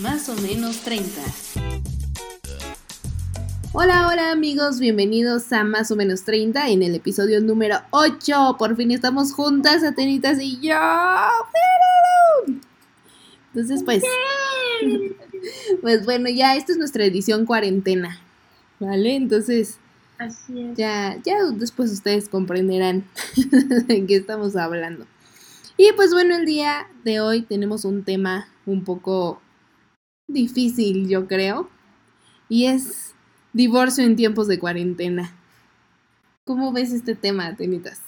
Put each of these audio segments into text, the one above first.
más o menos 30. Hola, hola amigos, bienvenidos a Más o menos 30 en el episodio número 8. Por fin estamos juntas, Atenitas y yo. Entonces, pues, pues bueno, ya esta es nuestra edición cuarentena, ¿vale? Entonces, Así es. ya, ya después ustedes comprenderán de qué estamos hablando. Y pues bueno, el día de hoy tenemos un tema un poco difícil, yo creo, y es divorcio en tiempos de cuarentena. ¿Cómo ves este tema, Tenitas?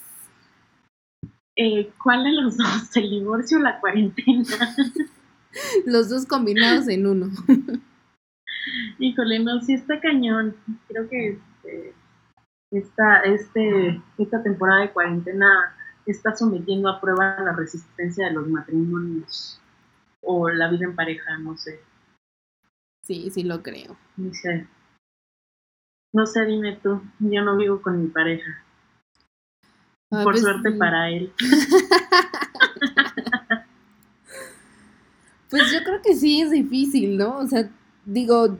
Eh, ¿Cuál de los dos? ¿El divorcio o la cuarentena? Los dos combinados en uno. Híjole, no, sí está cañón. Creo que este, esta, este, esta temporada de cuarentena está sometiendo a prueba la resistencia de los matrimonios o la vida en pareja, no sé. Sí, sí lo creo. No sé. No sé, dime tú. Yo no vivo con mi pareja. Ah, Por pues suerte sí. para él. Pues yo creo que sí es difícil, ¿no? O sea, digo,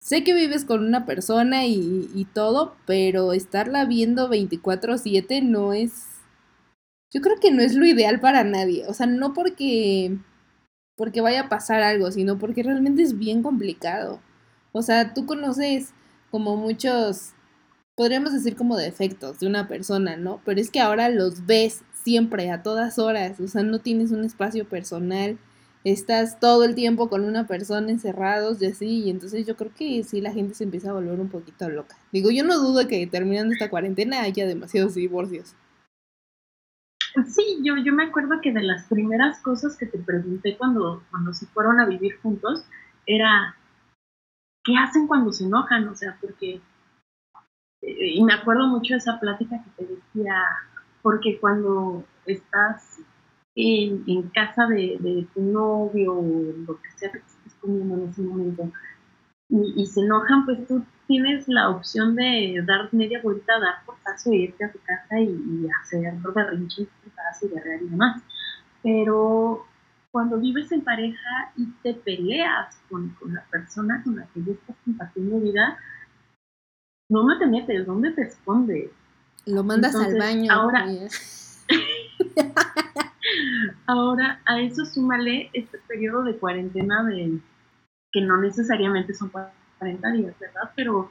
sé que vives con una persona y, y todo, pero estarla viendo 24/7 no es... Yo creo que no es lo ideal para nadie. O sea, no porque, porque vaya a pasar algo, sino porque realmente es bien complicado. O sea, tú conoces como muchos, podríamos decir como defectos de una persona, ¿no? Pero es que ahora los ves siempre, a todas horas. O sea, no tienes un espacio personal estás todo el tiempo con una persona encerrados y así, y entonces yo creo que sí la gente se empieza a volver un poquito loca. Digo, yo no dudo que terminando esta cuarentena haya demasiados divorcios. Sí, yo, yo me acuerdo que de las primeras cosas que te pregunté cuando, cuando se fueron a vivir juntos era, ¿qué hacen cuando se enojan? O sea, porque, eh, y me acuerdo mucho de esa plática que te decía, porque cuando estás en, casa de, de tu novio o lo que sea que estés comiendo en ese momento, y, y se enojan, pues tú tienes la opción de dar media vuelta, dar portazo y irte a tu casa y, y hacer berrinche en tu casa y berrear y demás. Pero cuando vives en pareja y te peleas con, con la persona con la que ya estás compartiendo vida, ¿dónde te metes? ¿Dónde te escondes? Lo mandas al Entonces, baño. ahora- Ahora, a eso súmale este periodo de cuarentena de que no necesariamente son 40 días, ¿verdad? Pero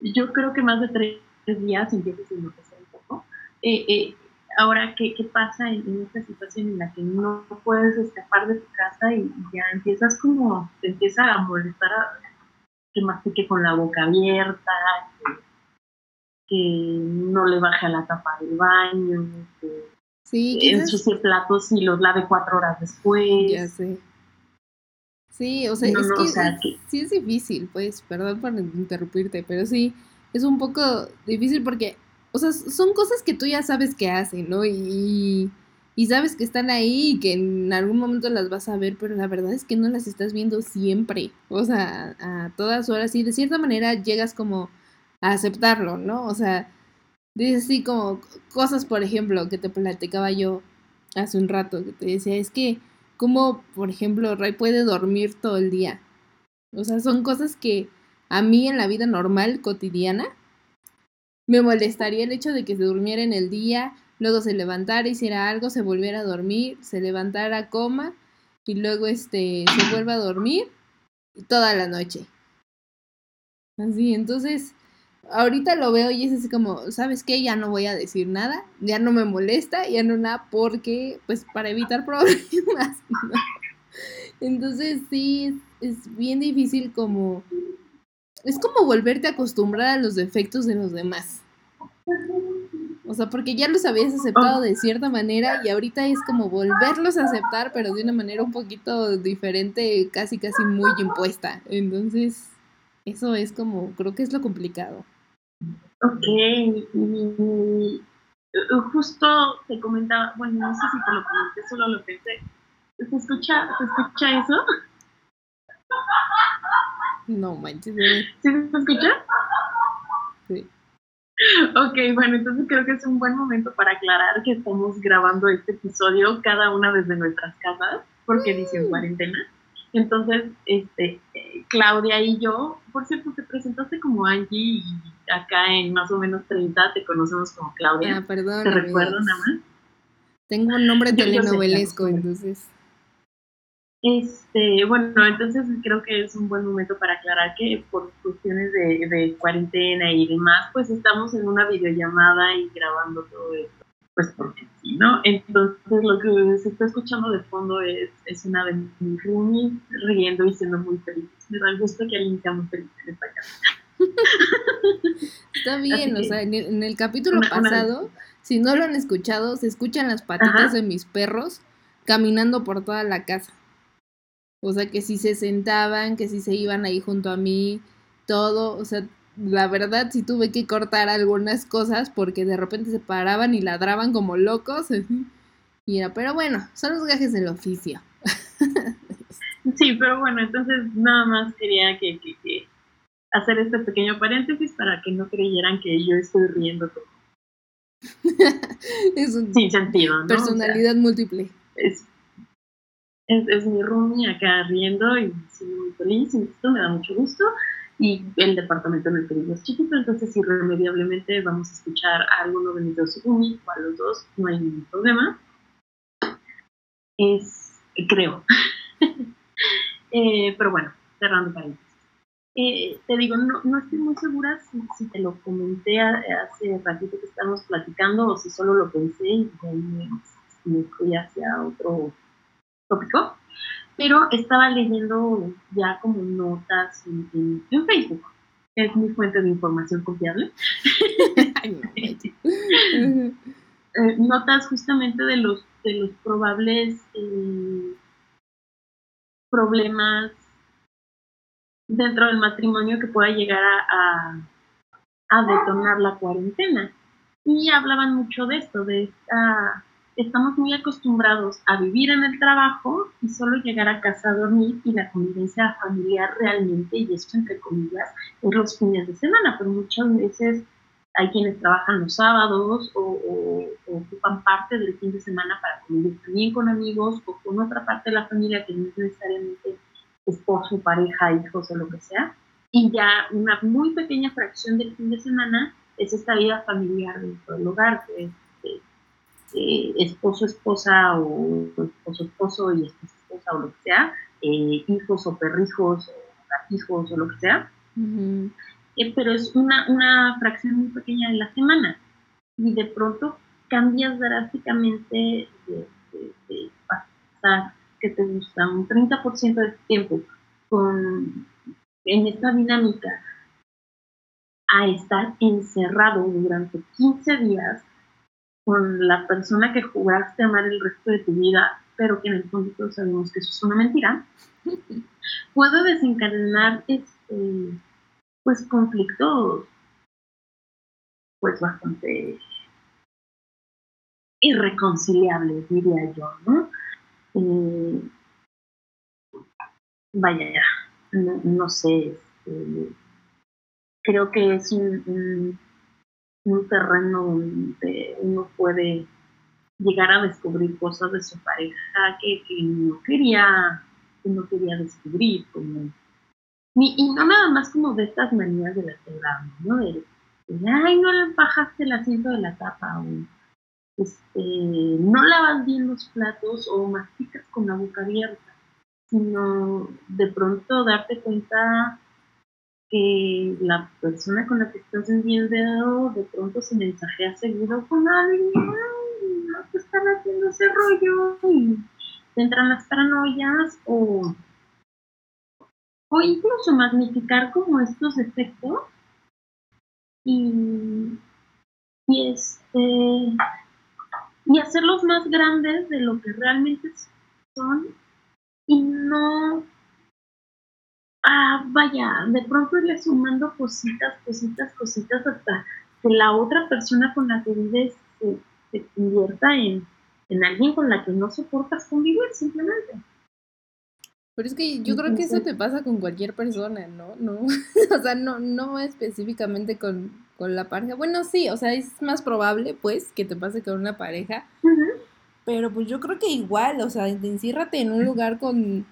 yo creo que más de tres días empieza a enloquecer un poco. Eh, eh, ahora, ¿qué, qué pasa en, en esta situación en la que no puedes escapar de tu casa y, ya empiezas como, te empieza a molestar a, que mastique con la boca abierta, que, que no le baje a la tapa del baño, que Sí, ensucie platos y los lave cuatro horas después. Ya sé. Sí, o sea, No, es no, que, o sea, es- que- sí es difícil, pues, perdón por interrumpirte, pero sí, es un poco difícil porque, o sea, son cosas que tú ya sabes que hacen, ¿no? Y, y sabes que están ahí y que en algún momento las vas a ver, pero la verdad es que no las estás viendo siempre, o sea, a todas horas y de cierta manera llegas como a aceptarlo, ¿no? O sea, dices así como cosas, por ejemplo, que te platicaba yo hace un rato, que te decía, es que como, por ejemplo, Ray puede dormir todo el día. O sea, son cosas que a mí en la vida normal, cotidiana, me molestaría el hecho de que se durmiera en el día, luego se levantara, hiciera algo, se volviera a dormir, se levantara, coma, y luego este se vuelva a dormir toda la noche. Así, entonces, ahorita lo veo y es así como, ¿sabes qué? Ya no voy a decir nada, ya no me molesta, ya no nada, porque, pues, para evitar problemas. Entonces, sí, es, es bien difícil como, es como volverte a acostumbrar a los defectos de los demás. O sea, porque ya los habías aceptado de cierta manera y ahorita es como volverlos a aceptar, pero de una manera un poquito diferente, casi, casi muy impuesta. Entonces, eso es como, creo que es lo complicado. Ok, y, justo te comentaba, bueno, no sé si te lo comenté, solo lo pensé. ¿Se escucha, ¿se escucha eso? No manches. ¿Sí se escucha? Sí. Ok, bueno, entonces creo que es un buen momento para aclarar que estamos grabando este episodio cada una desde nuestras casas, porque dice en cuarentena. Entonces, este, eh, Claudia y yo, por cierto, te presentaste como Angie y acá en más o menos 30 te conocemos como Claudia. Ah, perdón. ¿Te recuerdo nada más? Tengo un nombre telenovelesco, entonces. Este, bueno, entonces creo que es un buen momento para aclarar que por cuestiones de, de cuarentena y demás, pues estamos en una videollamada y grabando todo esto pues porque sí, ¿no? Entonces lo que se está escuchando de fondo es, es una de mis roomies riendo y siendo muy feliz. Me da gusto que alguien sea muy feliz en esta casa. Está bien, o sea, en el, en el capítulo pasado, si no lo han escuchado, se escuchan las patitas de mis perros caminando por toda la casa. O sea, que si se sentaban, que si se iban ahí junto a mí, todo, o sea, la verdad sí tuve que cortar algunas cosas porque de repente se paraban y ladraban como locos. Y era, pero bueno, son los gajes del oficio. Sí, pero bueno, entonces nada más quería que, hacer este pequeño paréntesis para que no creyeran que yo estoy riendo todo. es un Sin sentido, ¿no? personalidad múltiple. Es, es, es, mi roomie acá riendo y siendo muy feliz y esto me da mucho gusto y el departamento en el que es chiquito, entonces irremediablemente vamos a escuchar a alguno de mis dos roomies o a los dos, no hay ningún problema. Es, creo. eh, pero bueno, cerrando paréntesis. Eh, te digo, no, no, estoy muy segura si, si, te lo comenté hace ratito que estábamos platicando o si solo lo pensé y me, me fui hacia otro tópico pero estaba leyendo ya como notas en, Facebook. Es mi fuente de información confiable. Eh, notas justamente de los, de los probables eh, problemas dentro del matrimonio que pueda llegar a, a, a detonar la cuarentena. Y hablaban mucho de esto, de esta estamos muy acostumbrados a vivir en el trabajo y solo llegar a casa a dormir y la convivencia familiar realmente, y esto entre comillas, es los fines de semana, pero muchas veces hay quienes trabajan los sábados o, ocupan parte del fin de semana para convivir también con amigos o con otra parte de la familia que no es necesariamente esposo, pareja, hijos o lo que sea. Y ya una muy pequeña fracción del fin de semana es esta vida familiar dentro del hogar, que es eh, esposo, esposa o esposo, esposo y esposa, o lo que sea, eh, hijos o perrijos o gatijos o lo que sea. Eh, pero es una, una fracción muy pequeña de la semana y de pronto cambias drásticamente de, de, pasar, que te gusta, un 30% del tiempo con, en esta dinámica a estar encerrado durante 15 días con la persona que jugaste a amar el resto de tu vida, pero que en el fondo todos sabemos que eso es una mentira, puedo desencadenar este, pues conflictos pues bastante irreconciliables, diría yo, ¿no? Eh, vaya, no, no sé, este, creo que es un un terreno donde uno puede llegar a descubrir cosas de su pareja que, no quería que no quería descubrir como y, no nada más como de estas manías de la celular, ¿no? De, ay, no le bajaste el asiento de la tapa, o este, no lavas bien los platos, o masticas con la boca abierta, sino de pronto darte cuenta que la persona con la que estás viviendo de pronto se mensajea seguido con alguien, no te están haciendo ese rollo y te entran las paranoias o, o incluso magnificar como estos efectos. Y, y este y hacerlos más grandes de lo que realmente son y no ah, vaya, de pronto irle sumando cositas, cositas, cositas hasta que la otra persona con la que vives se, convierta en, en, alguien con la que no soportas convivir simplemente. Pero es que yo creo que eso te pasa con cualquier persona, ¿no? No, o sea, no, no específicamente con, con, la pareja. Bueno, sí, o sea, es más probable, pues, que te pase con una pareja. Pero pues yo creo que igual, o sea, enciérrate en un lugar con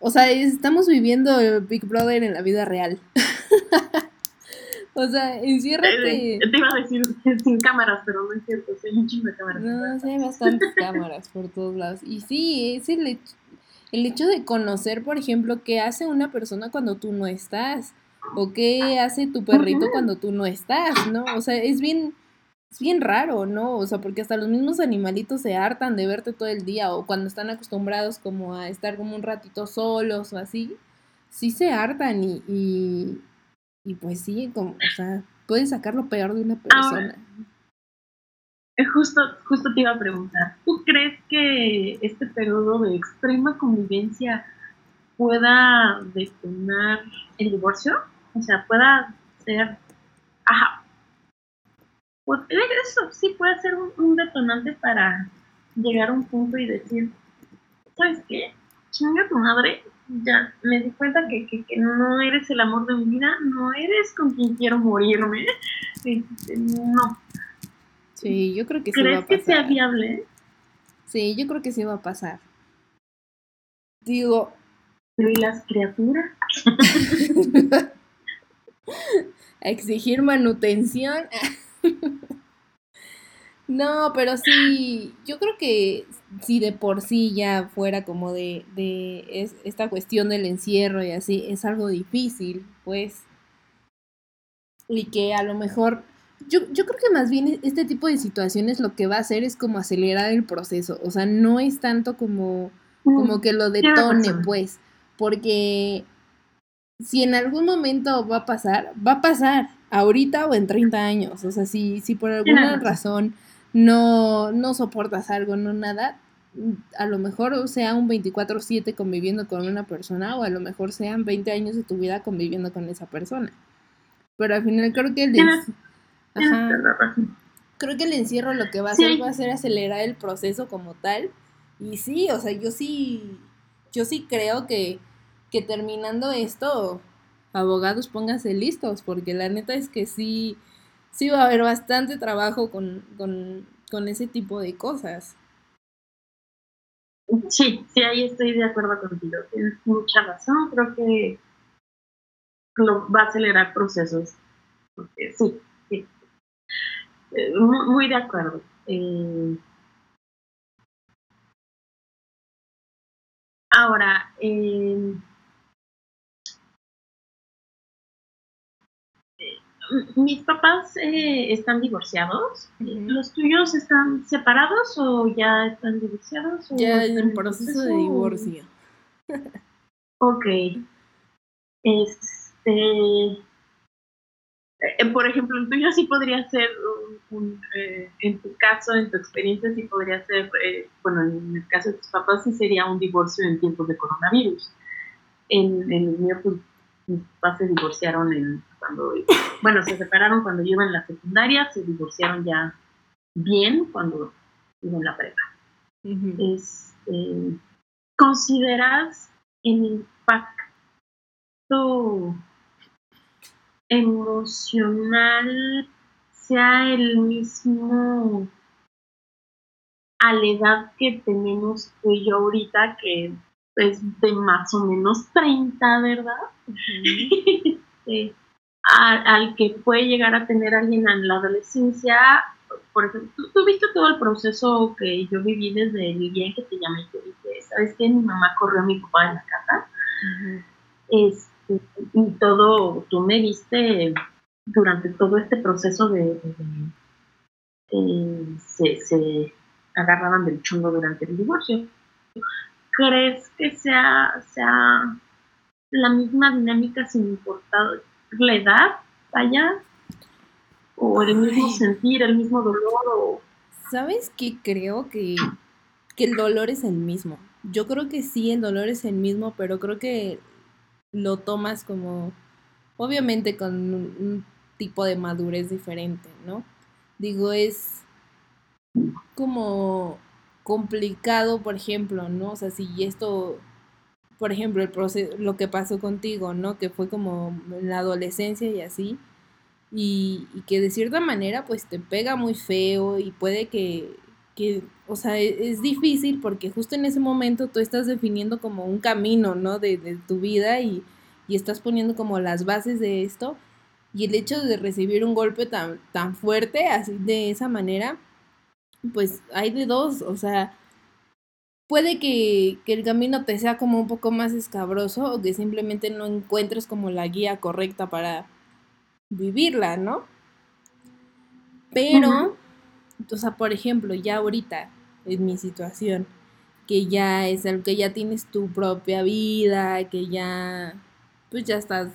o sea, estamos viviendo el Big Brother en la vida real. o sea, enciérrate. Eh, te iba a decir sin cámaras, pero no es cierto, hay un chingo de cámaras. No, hay bastantes cámaras por todos lados. Y sí, es el hecho, el hecho de conocer, por ejemplo, qué hace una persona cuando tú no estás. O qué hace tu perrito cuando tú no estás, ¿no? O sea, es bien es bien raro, ¿no? O sea, porque hasta los mismos animalitos se hartan de verte todo el día o cuando están acostumbrados como a estar como un ratito solos o así, sí se hartan y, y, y pues sí, como, o sea, puedes sacar lo peor de una persona. Eh, justo, justo te iba a preguntar, ¿tú crees que este periodo de extrema convivencia pueda detonar el divorcio? O sea, pueda ser, ajá, pues eso sí puede ser un, detonante para llegar a un punto y decir, ¿sabes qué? Chinga tu madre, ya me di cuenta que, que, no eres el amor de mi vida, no eres con quien quiero morirme. No. Sí, yo creo que sí va a pasar. que sea viable? Sí, yo creo que sí va a pasar. Digo. ¿y las criaturas? a exigir manutención. No, pero sí, yo creo que si de por sí ya fuera como de, de esta cuestión del encierro y así, es algo difícil, pues. Y que a lo mejor, yo, yo creo que más bien este tipo de situaciones lo que va a hacer es como acelerar el proceso, o sea, no es tanto como, como que lo detone, pues, porque si en algún momento va a pasar, va a pasar, ahorita o en 30 años. O sea, si, si por alguna razón no, no soportas algo, no nada, a lo mejor sea un 24/7 conviviendo con una persona o a lo mejor sean 20 años de tu vida conviviendo con esa persona. Pero al final creo que el, creo que el encierro lo que va a hacer va a ser acelerar el proceso como tal. Y sí, o sea, yo sí, yo sí creo que, que terminando esto, abogados pónganse listos, porque la neta es que sí, sí va a haber bastante trabajo con, con, ese tipo de cosas. Sí, sí, ahí estoy de acuerdo contigo. Tienes mucha razón. Creo que lo va a acelerar procesos. Porque sí, sí. Eh, muy, de acuerdo. Eh, ahora, eh, mis papás eh, están divorciados. ¿Los tuyos están separados o ya están divorciados? ya en proceso de divorcio. ok. Este. Eh, por ejemplo, el tuyo sí podría ser, un, eh, en tu caso, en tu experiencia, sí podría ser, bueno, en el caso de tus papás, sí sería un divorcio en tiempos de coronavirus. En, en el mío, pues, mis papás se divorciaron en, cuando, bueno, se separaron cuando yo iba en la secundaria, se divorciaron ya bien cuando iba en la prepa. Este, ¿Consideras el impacto emocional sea el mismo a la edad que tenemos tú yo ahorita, que es de más o menos 30, ¿verdad? al, que puede llegar a tener alguien en la adolescencia. Por ejemplo, ¿tú, viste todo el proceso que yo viví desde el día en que te llamé y te dije, ¿sabes qué? Mi mamá corrió a mi papá de la casa. este, y todo, tú me viste durante todo este proceso de, se, se agarraban del chungo durante el divorcio. ¿Crees que sea, sea la misma dinámica sin importar la edad, vaya, o el mismo sentir, el mismo dolor, o... ¿Sabes qué? Creo que, que el dolor es el mismo. Yo creo que sí, el dolor es el mismo, pero creo que lo tomas como, obviamente con un tipo de madurez diferente, ¿no? Digo, es como complicado, por ejemplo, ¿no? O sea, si esto por ejemplo, el proceso, lo que pasó contigo, ¿no? Que fue como la adolescencia y así. Y, que de cierta manera pues te pega muy feo y puede que, que, o sea, e, es, difícil porque justo en ese momento tú estás definiendo como un camino, ¿no? De, de tu vida y, y, estás poniendo como las bases de esto. Y el hecho de recibir un golpe tan, tan fuerte, así de esa manera, pues hay de dos, o sea, puede que, que, el camino te sea como un poco más escabroso o que simplemente no encuentres como la guía correcta para vivirla, ¿no? Pero, o sea, por ejemplo, ya ahorita, en mi situación, que ya es el que ya tienes tu propia vida, que ya, pues ya estás,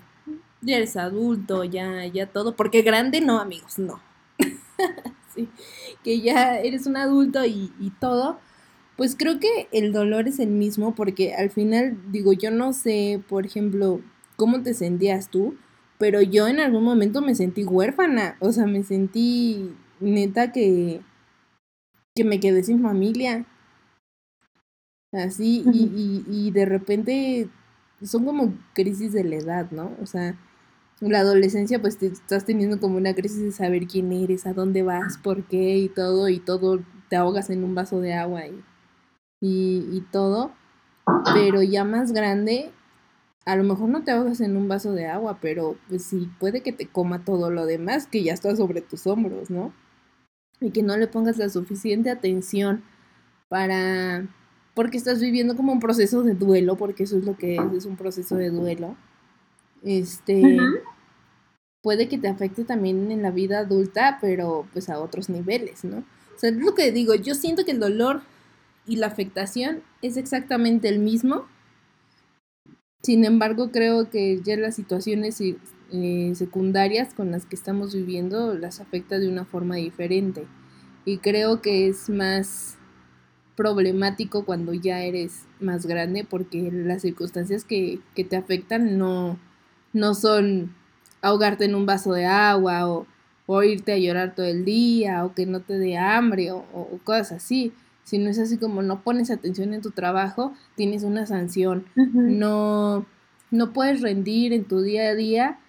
ya eres adulto, ya, ya todo, porque grande no, amigos, no. sí, que ya eres un adulto y, y todo, pues creo que el dolor es el mismo, porque al final, digo, yo no sé, por ejemplo, cómo te sentías tú, pero yo en algún momento me sentí huérfana, o sea, me sentí neta que, que me quedé sin familia. Así, y, y, y de repente son como crisis de la edad, ¿no? O sea, la adolescencia pues te estás teniendo como una crisis de saber quién eres, a dónde vas, por qué y todo, y todo te ahogas en un vaso de agua y, y, y todo. Pero ya más grande, a lo mejor no te ahogas en un vaso de agua, pero pues sí, puede que te coma todo lo demás que ya está sobre tus hombros, ¿no? Y que no le pongas la suficiente atención para... porque estás viviendo como un proceso de duelo, porque eso es lo que es, es un proceso de duelo. Este... Puede que te afecte también en la vida adulta, pero pues a otros niveles, ¿no? O sea, es lo que digo, yo siento que el dolor y la afectación es exactamente el mismo, sin embargo, creo que ya las situaciones eh, secundarias con las que estamos viviendo las afecta de una forma diferente. Y creo que es más problemático cuando ya eres más grande porque las circunstancias que, que te afectan no, no son ahogarte en un vaso de agua o, o, irte a llorar todo el día o que no te dé hambre o cosas así si no es así como no pones atención en tu trabajo, tienes una sanción. No no puedes rendir en tu día a día,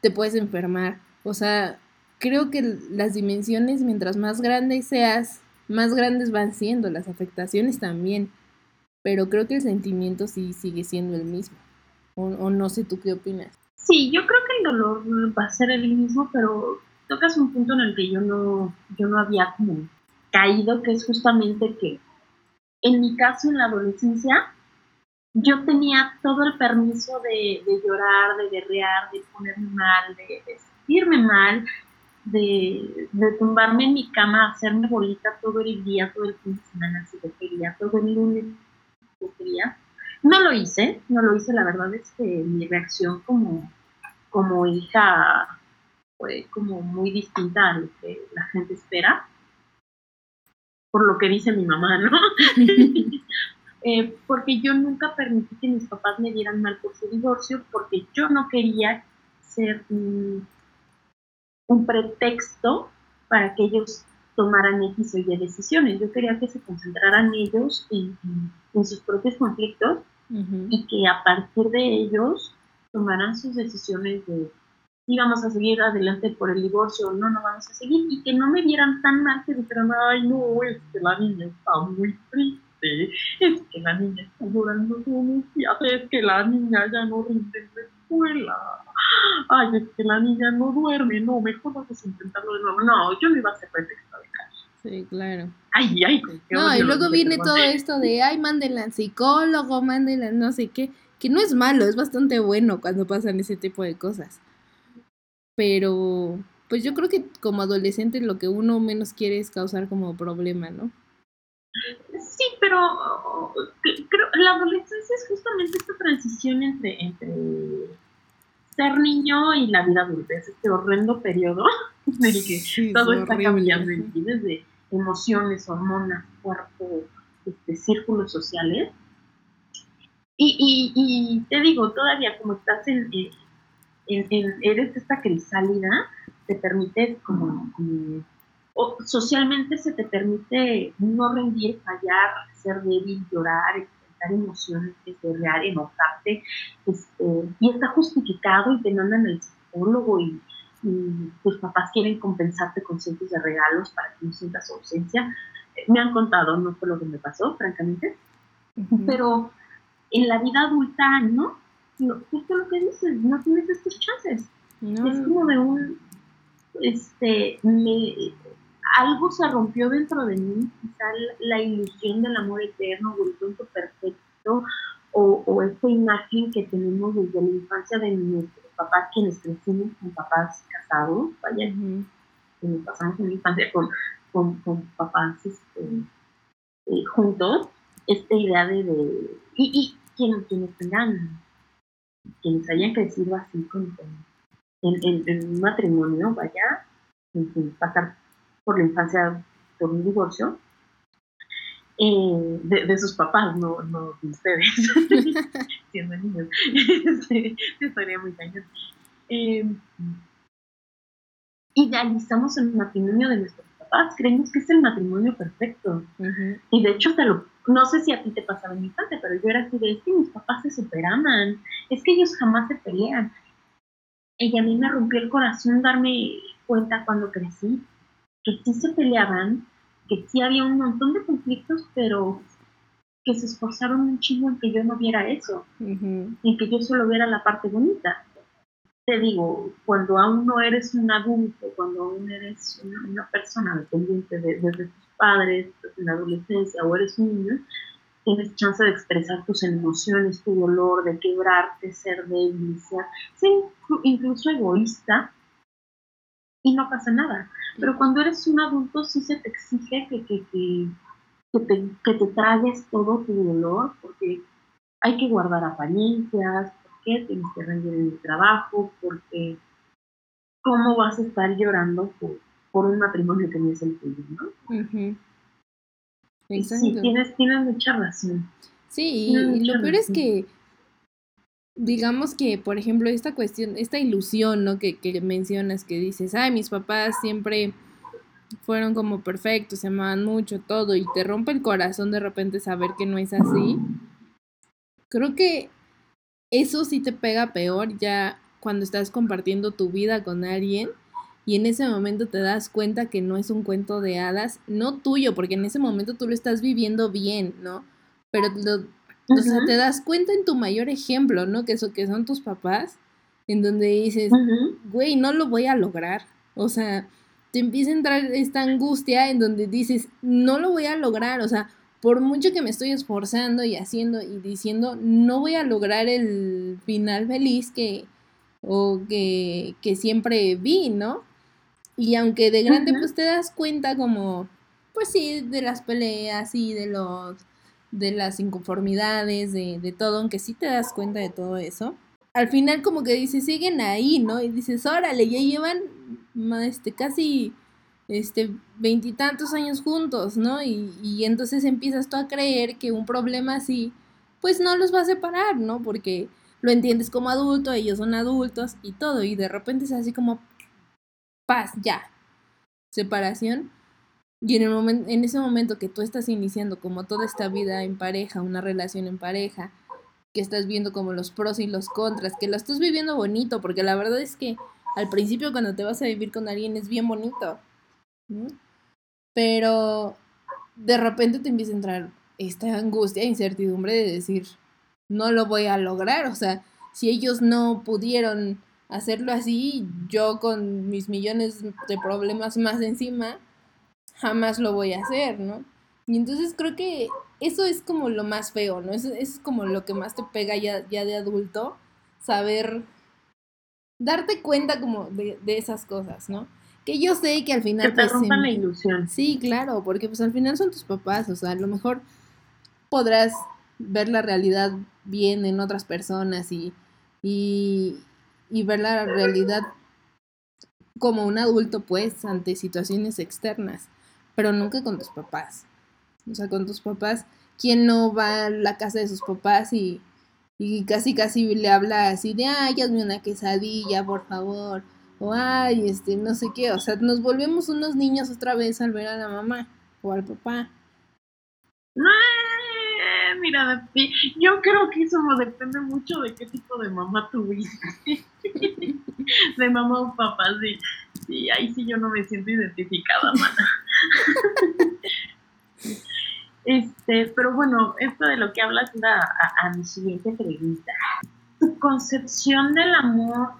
te puedes enfermar. O sea, creo que las dimensiones mientras más grandes seas, más grandes van siendo las afectaciones también. Pero creo que el sentimiento sí sigue siendo el mismo. O, o no sé tú qué opinas. Sí, yo creo que el dolor va a ser el mismo, pero tocas un punto en el que yo no, yo no había como caído, que es justamente que en mi caso en la adolescencia, yo tenía todo el permiso de, llorar, de guerrear, de ponerme mal, de, sentirme mal, de, tumbarme en mi cama, hacerme bolita todo el día, todo el fin de semana si lo quería, todo el lunes si lo quería. No lo hice, no lo hice, la verdad es que mi reacción como, como hija fue como muy distinta a lo que la gente espera por lo que dice mi mamá, ¿no? Eh, porque yo nunca permití que mis papás me dieran mal por su divorcio, porque yo no quería ser un, pretexto para que ellos tomaran X o Y decisiones. Yo quería que se concentraran ellos en, sus propios conflictos y que a partir de ellos tomaran sus decisiones de si vamos a seguir adelante por el divorcio o no, no vamos a seguir, y que no me vieran tan mal que dijeran, ay, no, es que la niña está muy triste, es que la niña está llorando días, es que la niña ya no rinde en la escuela, ay, es que la niña no duerme, no, mejor vamos a intentarlo de nuevo. No, yo no iba a hacer pretexto de caso. Sí, claro. Ay, ay, No, y luego viene todo esto de, ay, mándenla al psicólogo, mándenla no sé qué, que no es malo, es bastante bueno cuando pasan ese tipo de cosas. Pero, pues yo creo que como adolescente lo que uno menos quiere es causar como problema, ¿no? Sí, pero creo, la adolescencia es justamente esta transición entre, entre ser niño y la vida adulta, es este horrendo periodo en el que todo está cambiando desde emociones, hormonas, cuerpo, este, círculos sociales. Y, y, y te digo, todavía como estás en, eres esta crisálida, te permite como, o socialmente se te permite no rendir, fallar, ser débil, llorar, experimentar emociones, guerrear, enojarte, este, y está justificado y te mandan al psicólogo y, tus papás quieren compensarte con cientos de regalos para que no sientas ausencia. me han contado, no fue lo que me pasó, francamente, pero en la vida adulta, ¿no? Justo lo que dices, no tienes estos chances. Es como de un, este, me, algo se rompió dentro de mí, quizá la, ilusión del amor eterno o el cuento perfecto o, o, esta imagen que tenemos desde la infancia de nuestros papás, quienes crecimos con papás casados, vaya, que nos pasamos en la infancia con, con, con papás este, eh, juntos, esta idea de, de y, y quienes, quienes tengan, quienes hayan crecido así con, en, un matrimonio, vaya, en pasar por la infancia por un divorcio, eh, de, sus papás, no, de ustedes, siendo niños. Estaría muy cañón. Eh, idealizamos el matrimonio de nuestros papás, creemos que es el matrimonio perfecto. Y de hecho, te lo, no sé si a ti te pasaba en mi infancia, pero yo era así de, es que mis papás se superaman, es que ellos jamás se pelean. Y a mí me rompió el corazón darme cuenta cuando crecí que sí se peleaban, que sí había un montón de conflictos, pero que se esforzaron un chingo en que yo no viera eso, en que yo solo viera la parte bonita. Te digo, cuando aún no eres un adulto, cuando aún eres una, persona dependiente de, tus padres, en la adolescencia o eres un niño, tienes chance de expresar tus emociones, tu dolor, de quebrarte, ser débil, ser, incluso egoísta, y no pasa nada. Pero cuando eres un adulto sí se te exige que, que, que, que, te, que te tragues todo tu dolor, porque hay que guardar apariencias, tienes que rendir en el trabajo, porque cómo vas a estar llorando por, por un matrimonio que no es el tuyo, ¿no? Sí, tienes, tienes mucha razón. Sí, y, lo peor es que digamos que, por ejemplo, esta cuestión, esta ilusión, ¿no? Que, que mencionas, que dices, ay, mis papás siempre fueron como perfectos, se amaban mucho, todo, y te rompe el corazón de repente saber que no es así. Creo que eso sí te pega peor ya cuando estás compartiendo tu vida con alguien y en ese momento te das cuenta que no es un cuento de hadas, no tuyo, porque en ese momento tú lo estás viviendo bien, ¿no? Pero lo, o sea, te das cuenta en tu mayor ejemplo, ¿no? Que, eso, que son tus papás, en donde dices, güey, no lo voy a lograr. O sea, te empieza a entrar esta angustia en donde dices, no lo voy a lograr. O sea, por mucho que me estoy esforzando y haciendo y diciendo, no voy a lograr el final feliz que, o que, que siempre vi, ¿no? Y aunque de grande pues te das cuenta como, pues sí, de las peleas y de los de las inconformidades, de, de todo, aunque sí te das cuenta de todo eso, al final como que dices, siguen ahí, ¿no? Y dices, órale, ya llevan este, casi este veintitantos años juntos, ¿no? Y, y entonces empiezas tú a creer que un problema así, pues no los va a separar, ¿no? Porque lo entiendes como adulto, ellos son adultos y todo, y de repente es así como paz, ya. Separación. Y en, el momento, en ese momento que tú estás iniciando como toda esta vida en pareja, una relación en pareja, que estás viendo como los pros y los contras, que lo estás viviendo bonito, porque la verdad es que al principio cuando te vas a vivir con alguien es bien bonito. Pero de repente te empieza a entrar esta angustia e incertidumbre de decir, no lo voy a lograr, o sea, si ellos no pudieron hacerlo así, yo con mis millones de problemas más encima, jamás lo voy a hacer, ¿no? Y entonces creo que eso es como lo más feo, ¿no? Eso, es como lo que más te pega ya, ya de adulto, saber darte cuenta como de, esas cosas, ¿no? Que yo sé que al final... Que te pues, la ilusión. Sí, claro, porque pues al final son tus papás, o sea, a lo mejor podrás ver la realidad bien en otras personas y, y, y ver la realidad como un adulto, pues, ante situaciones externas pero nunca con tus papás. O sea, con tus papás, ¿quién no va a la casa de sus papás y, y casi casi le habla así de, ay, hazme una quesadilla, por favor? O, ay, este, no sé qué. O sea, nos volvemos unos niños otra vez al ver a la mamá o al papá. Mira, yo creo que eso depende mucho de qué tipo de mamá tuviste. de mamá o papá, sí. Sí, ahí sí yo no me siento identificada, mana. Este, pero bueno, esto de lo que hablas da a, mi siguiente pregunta. ¿Tu concepción del amor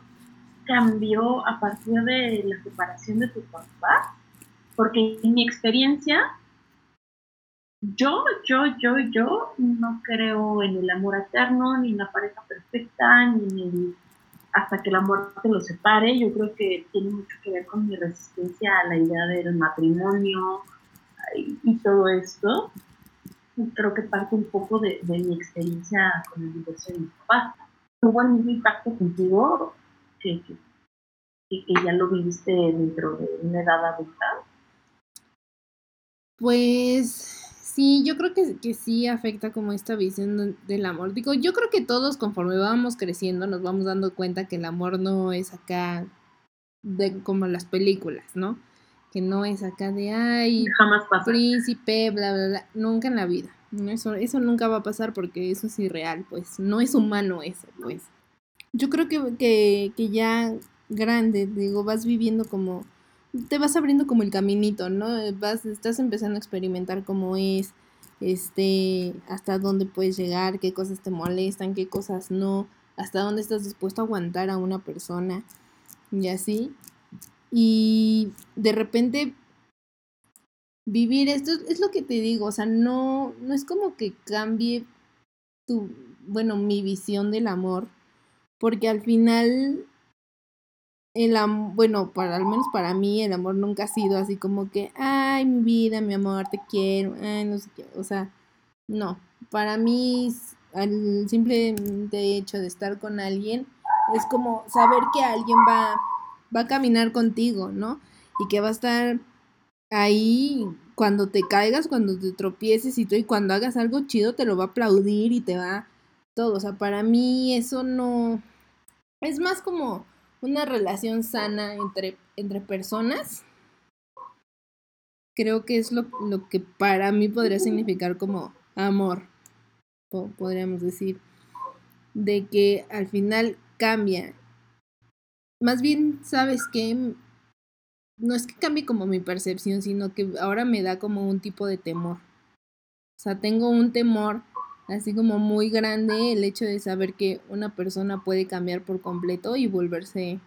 cambió a partir de la separación de tu papá? Porque en mi experiencia, yo, yo, yo, yo no creo en el amor eterno, ni en la pareja perfecta, ni en el hasta que la muerte lo separe. Yo creo que tiene mucho que ver con mi resistencia a la idea del matrimonio y, todo esto. Creo que parte un poco de, mi experiencia con el divorcio de mi papá. ¿Tuvo el mismo impacto contigo que, que, que ya lo viviste dentro de una edad adulta? Pues Sí, yo creo que, que sí afecta como esta visión del amor. Digo, yo creo que todos conforme vamos creciendo nos vamos dando cuenta que el amor no es acá de como las películas, ¿no? Que no es acá de ay, jamás pasa. príncipe, bla bla bla, nunca en la vida. Eso eso nunca va a pasar porque eso es irreal, pues no es humano eso, pues. Yo creo que que, que ya grande, digo, vas viviendo como te vas abriendo como el caminito, ¿no? Vas, estás empezando a experimentar cómo es, este, hasta dónde puedes llegar, qué cosas te molestan, qué cosas no, hasta dónde estás dispuesto a aguantar a una persona y así. Y de repente vivir esto es lo que te digo, o sea, no, no es como que cambie tu, bueno, mi visión del amor, porque al final el bueno, para al menos para mí el amor nunca ha sido así como que, ay, mi vida, mi amor, te quiero, ay, no sé qué, o sea, no, para mí el simple hecho de estar con alguien es como saber que alguien va, va a caminar contigo, ¿no? Y que va a estar ahí cuando te caigas, cuando te tropieces y todo, y cuando hagas algo chido te lo va a aplaudir y te va todo, o sea, para mí eso no, es más como una relación sana entre, entre personas, creo que es lo, lo que para mí podría significar como amor, podríamos decir, de que al final cambia. Más bien, ¿sabes que No es que cambie como mi percepción, sino que ahora me da como un tipo de temor. O sea, tengo un temor así como muy grande el hecho de saber que una persona puede cambiar por completo y volverse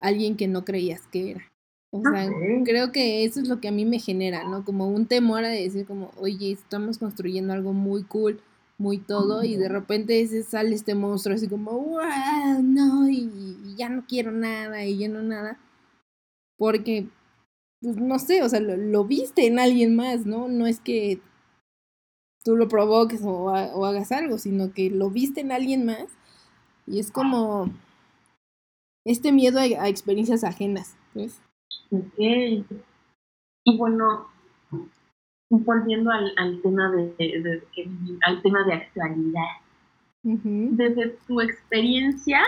alguien que no creías que era. O sea, creo que eso es lo que a mí me genera, ¿no? Como un temor a decir como, oye, estamos construyendo algo muy cool, muy todo, y de repente se sale este monstruo así como, wow, no, y, ya no quiero nada, y ya no nada. Porque, pues no sé, o sea, lo, lo viste en alguien más, ¿no? No es que tú lo provoques o, hagas algo, sino que lo viste en alguien más y es como este miedo a, experiencias ajenas. ¿ves? Ok. Y bueno, volviendo al, tema de, al tema de actualidad. Desde tu experiencia,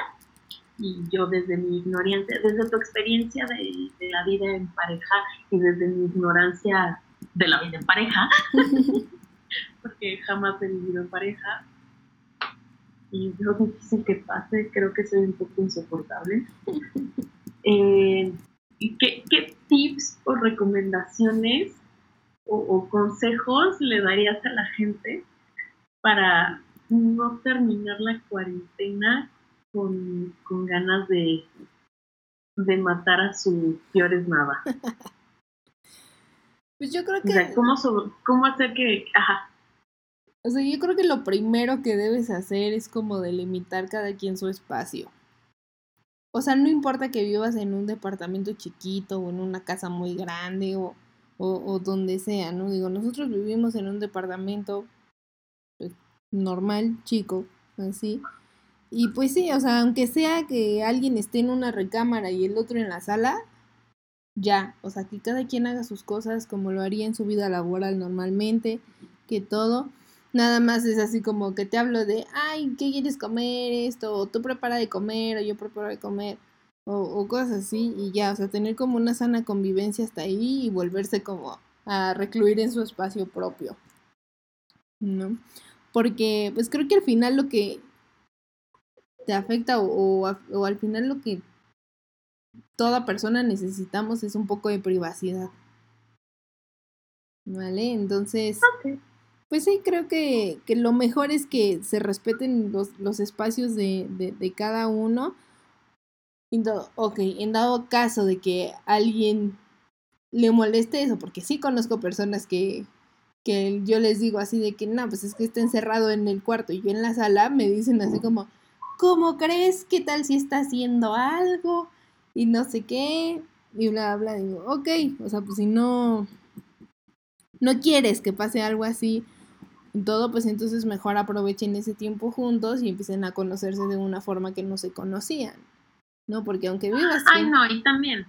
y yo desde mi ignorancia, desde tu experiencia de, de, la vida en pareja y desde mi ignorancia de la vida en pareja, porque jamás he vivido en pareja. Y es lo difícil que pase, creo que soy un poco insoportable. Eh, ¿qué, ¿qué, tips o recomendaciones o, consejos le darías a la gente para no terminar la cuarentena con, con ganas de, de matar a su peores nada? Pues yo creo que... ¿cómo, ¿Cómo hacer que... Ajá. O sea, yo creo que lo primero que debes hacer es como delimitar cada quien su espacio. O sea, no importa que vivas en un departamento chiquito o en una casa muy grande o, o, donde sea, ¿no? Digo, nosotros vivimos en un departamento pues, normal, chico, así. Y pues sí, o sea, aunque sea que alguien esté en una recámara y el otro en la sala, ya, o sea, que cada quien haga sus cosas como lo haría en su vida laboral normalmente, que todo. Nada más es así como que te hablo de, ay, ¿qué quieres comer esto? O tú prepara de comer, o yo preparo de comer, o, cosas así, y ya, o sea, tener como una sana convivencia hasta ahí y volverse como a recluir en su espacio propio. ¿No? Porque, pues creo que al final lo que te afecta o, o al final lo que toda persona necesitamos es un poco de privacidad. ¿Vale? Entonces, Pues sí, creo que, que lo mejor es que se respeten los, los espacios de, de, cada uno. Ok, en dado caso de que alguien le moleste eso, porque sí conozco personas que, que yo les digo así de que no, pues es que está encerrado en el cuarto y yo en la sala me dicen así como, ¿cómo crees? ¿Qué tal si está haciendo algo? Y no sé qué. Y bla, bla, digo, ok, o sea, pues si no, no quieres que pase algo así todo, pues entonces mejor aprovechen ese tiempo juntos y empiecen a conocerse de una forma que no se conocían, ¿no? Porque aunque vivas... Ay, no, y también,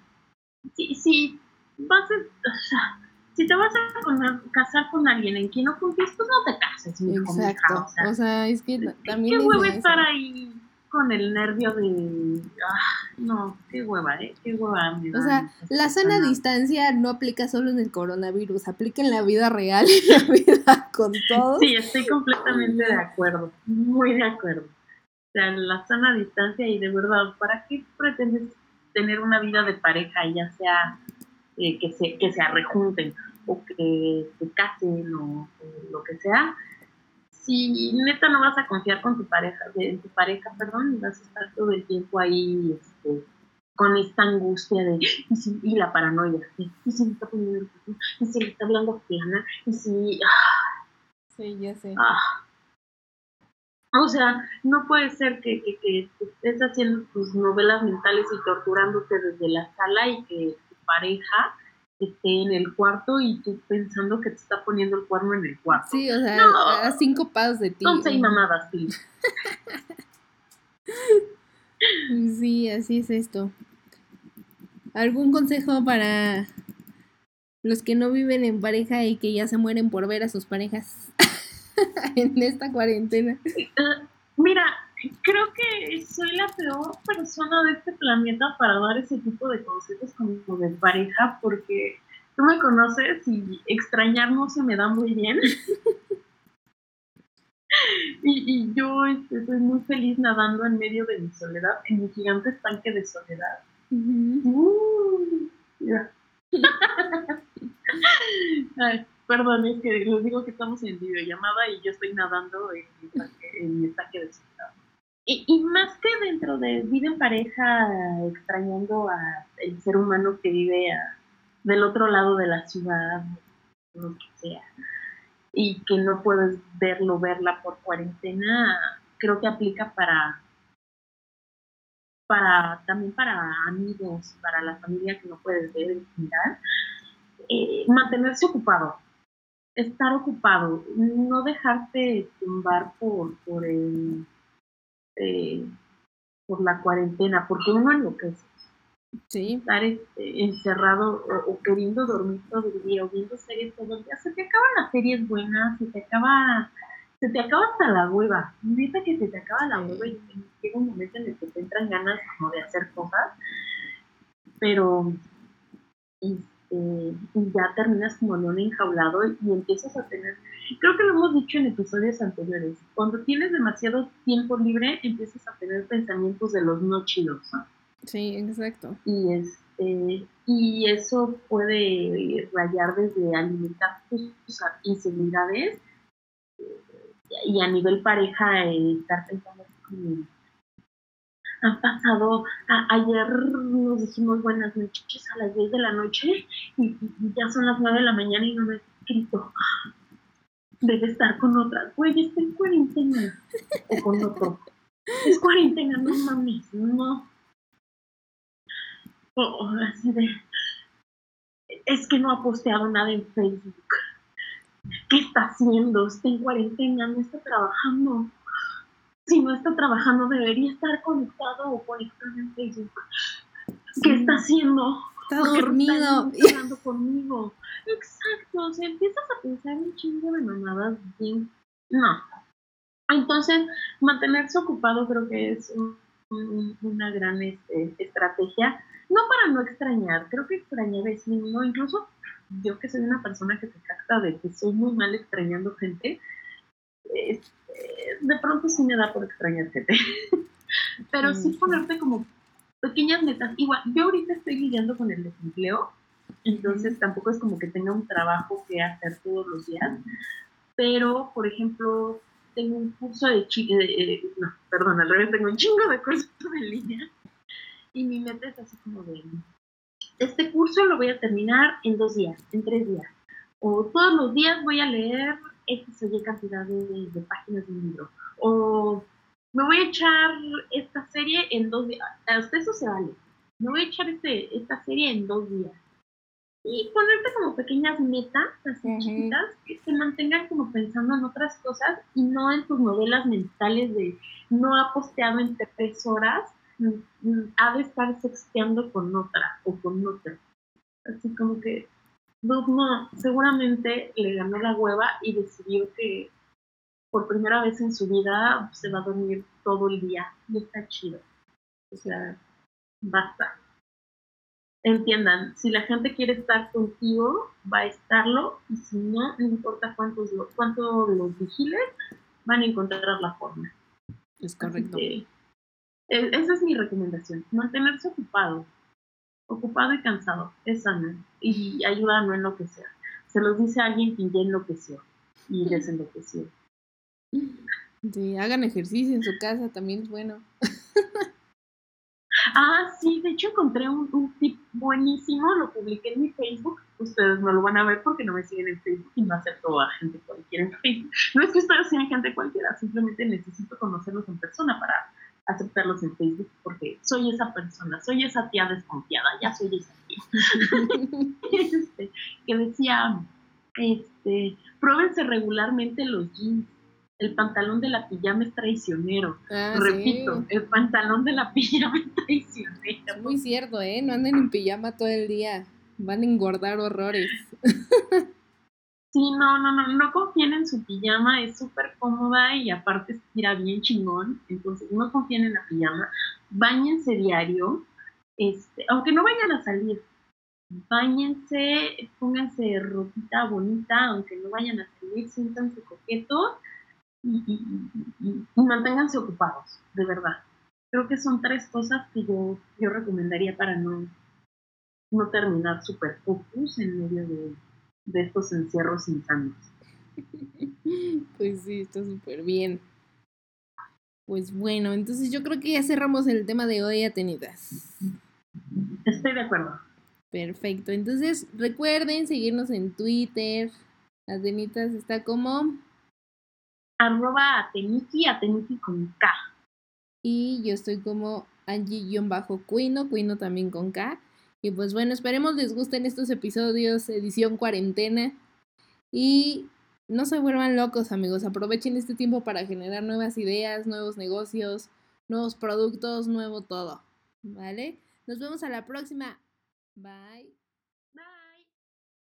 sí, sí, vas a, o sea, si te vas a casar con alguien en quien no confías, pues no te cases. Exacto. o, sea, es que también. Qué hueva estar ahí con el nervio de. Ah, no, qué hueva, ¿eh? Qué hueva. o sea, la sana distancia no aplica solo en el coronavirus, aplica en la vida real y en la vida con todo. Sí, estoy completamente de acuerdo. Muy de acuerdo. O sea, la sana distancia y de verdad, ¿para qué pretendes tener una vida de pareja, ya sea eh, que, se, que se arrejunten o que se casen o, lo que sea, si neta no vas a confiar con tu pareja, en tu pareja, perdón, y vas a estar todo el tiempo ahí este, con esta angustia de y, la paranoia, y si me está poniendo el y si le está hablando plana, y si ah, sí, ya sé. Ah. O sea, no puede ser que, que, que, estés haciendo tus novelas mentales y torturándote desde la sala y que pareja esté en el cuarto y tú pensando que te está poniendo el cuerno en el cuarto. Sí, o sea, a cinco pasos de ti. Son seis mamadas, sí. sí, así es esto. ¿Algún consejo para los que no viven en pareja y que ya se mueren por ver a sus parejas en esta cuarentena? Eh, mira, creo que soy la peor persona de este planeta para dar ese tipo de consejos como de pareja, porque tú me conoces y extrañar no se me da muy bien. y, yo este, estoy muy feliz nadando en medio de mi soledad, en mi gigante estanque de soledad. perdón, es que les digo que estamos en videollamada y yo estoy nadando en en mi estanque de soledad. Y, más que dentro de vida en pareja, extrañando a el ser humano que vive del otro lado de la ciudad, lo que sea, y que no puedes verlo, verla por cuarentena, creo que aplica para, para también para amigos, para la familia que no puedes ver en general, eh, mantenerse ocupado, estar ocupado, no dejarte tumbar por, por el eh, por la cuarentena, porque uno enloquece. Sí. Estar este, encerrado o, queriendo dormir todo el día o viendo series todo el día, se te acaban las series buenas, se te acaba, se te acaba hasta la hueva. Neta que se te acaba la hueva y llega un momento en el que te entran ganas como de hacer cosas, pero este, ya terminas como en un enjaulado y empiezas a tener Creo que lo hemos dicho en episodios anteriores. Cuando tienes demasiado tiempo libre, empiezas a tener pensamientos de los no chidos. Sí, exacto. Y este y eso puede rayar desde alimentar tus, inseguridades y a nivel pareja estar pensando así como han pasado, ayer nos dijimos buenas noches a las 10 de la noche y, ya son las 9 de la mañana y no me he escrito debe estar con otra. Güey, está en cuarentena. O con otro. Es cuarentena, no mames, no. O así de. Es que no ha posteado nada en Facebook. ¿Qué está haciendo? Está en cuarentena, no está trabajando. Si no está trabajando, debería estar conectado o conectado en Facebook. ¿Qué está haciendo? Está dormido. Está hablando conmigo. Exacto, o sea, empiezas a pensar un chingo de mamadas bien. No. Entonces, mantenerse ocupado creo que es una gran este, estrategia. No para no extrañar, creo que extrañar es no, incluso yo que soy una persona que se trata de que soy muy mal extrañando gente, este, de pronto sí me da por extrañar gente. Pero sí ponerte como pequeñas metas. Igual, yo ahorita estoy lidiando con el desempleo entonces tampoco es como que tenga un trabajo que hacer todos los días, pero, por ejemplo, tengo un curso de, eh, no, perdón, al revés, tengo un chingo de cursos en línea y mi meta es así como de, este curso lo voy a terminar en dos días, en tres días, o todos los días voy a leer X o Y cantidad de, páginas de un libro, o me voy a echar esta serie en dos días, hasta eso se vale, me voy a echar este, esta serie en dos días. Y ponerte como pequeñas metas, así chiquitas, que te mantengan como pensando en otras cosas y no en tus novelas mentales de no ha posteado en tres horas, mm, mm, ha de estar sexteando con otra o con otra. Así como que, no, seguramente le ganó la hueva y decidió que por primera vez en su vida se va a dormir todo el día y está chido. O sea, basta entiendan, si la gente quiere estar contigo, va a estarlo, y si no, no importa cuántos, cuánto los vigiles, van a encontrar la forma. Es correcto. E, esa es mi recomendación, mantenerse ocupado, ocupado y cansado, es sano, y ayuda a no enloquecer. Se los dice alguien que ya enloqueció y desenloqueció. Sí, hagan ejercicio en su casa, también es bueno. Ah, sí, de hecho encontré un, tip buenísimo, lo publiqué en mi Facebook. Ustedes no lo van a ver porque no me siguen en Facebook y no acepto a gente cualquiera en Facebook. No es que ustedes sean gente cualquiera, simplemente necesito conocerlos en persona para aceptarlos en Facebook porque soy esa persona, soy esa tía desconfiada, ya soy esa tía. este, que decía, este, pruébense regularmente los jeans el pantalón de la pijama es traicionero. Ah, Repito, el pantalón de la pijama es traicionero. Es muy cierto, ¿eh? No anden en pijama todo el día. Van a engordar horrores. Sí, no, no, no, no confíen en su pijama, es súper cómoda y aparte estira bien chingón, entonces no confíen en la pijama, bañense diario, este, aunque no vayan a salir, bañense, pónganse ropita bonita, aunque no vayan a salir, siéntanse coquetos y, manténganse ocupados, de verdad. Creo que son tres cosas que yo, yo recomendaría para no, no terminar super focus en medio de, de estos encierros insanos. Pues sí, está súper bien. Pues bueno, entonces yo creo que ya cerramos el tema de hoy, Atenitas. Estoy de acuerdo. Perfecto, entonces recuerden seguirnos en Twitter. Atenitas está como arroba ateniki, ateniki con K. Y yo estoy como Angie-Cuino, Cuino también con K. Y pues bueno, esperemos les gusten estos episodios, edición cuarentena. Y no se vuelvan locos, amigos. Aprovechen este tiempo para generar nuevas ideas, nuevos negocios, nuevos productos, nuevo todo. ¿Vale? Nos vemos a la próxima. Bye.